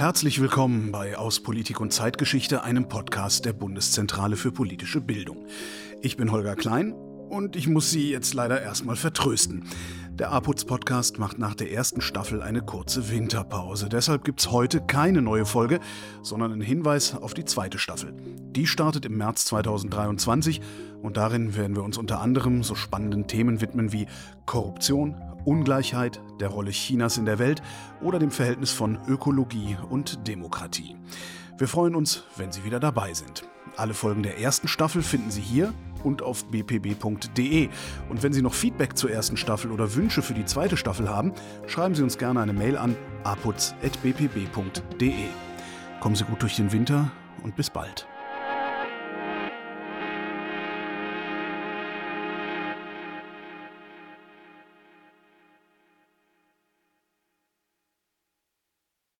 Herzlich willkommen bei Aus Politik und Zeitgeschichte, einem Podcast der Bundeszentrale für politische Bildung. Ich bin Holger Klein und ich muss Sie jetzt leider erstmal vertrösten. Der APUZ-Podcast macht nach der ersten Staffel eine kurze Winterpause. Deshalb gibt es heute keine neue Folge, sondern einen Hinweis auf die zweite Staffel. Die startet im März 2023 und darin werden wir uns unter anderem so spannenden Themen widmen wie Korruption, Ungleichheit, der Rolle Chinas in der Welt oder dem Verhältnis von Ökologie und Demokratie. Wir freuen uns, wenn Sie wieder dabei sind. Alle Folgen der ersten Staffel finden Sie hier und auf bpb.de. Und wenn Sie noch Feedback zur ersten Staffel oder Wünsche für die zweite Staffel haben, schreiben Sie uns gerne eine Mail an aputz.bpb.de. Kommen Sie gut durch den Winter und bis bald.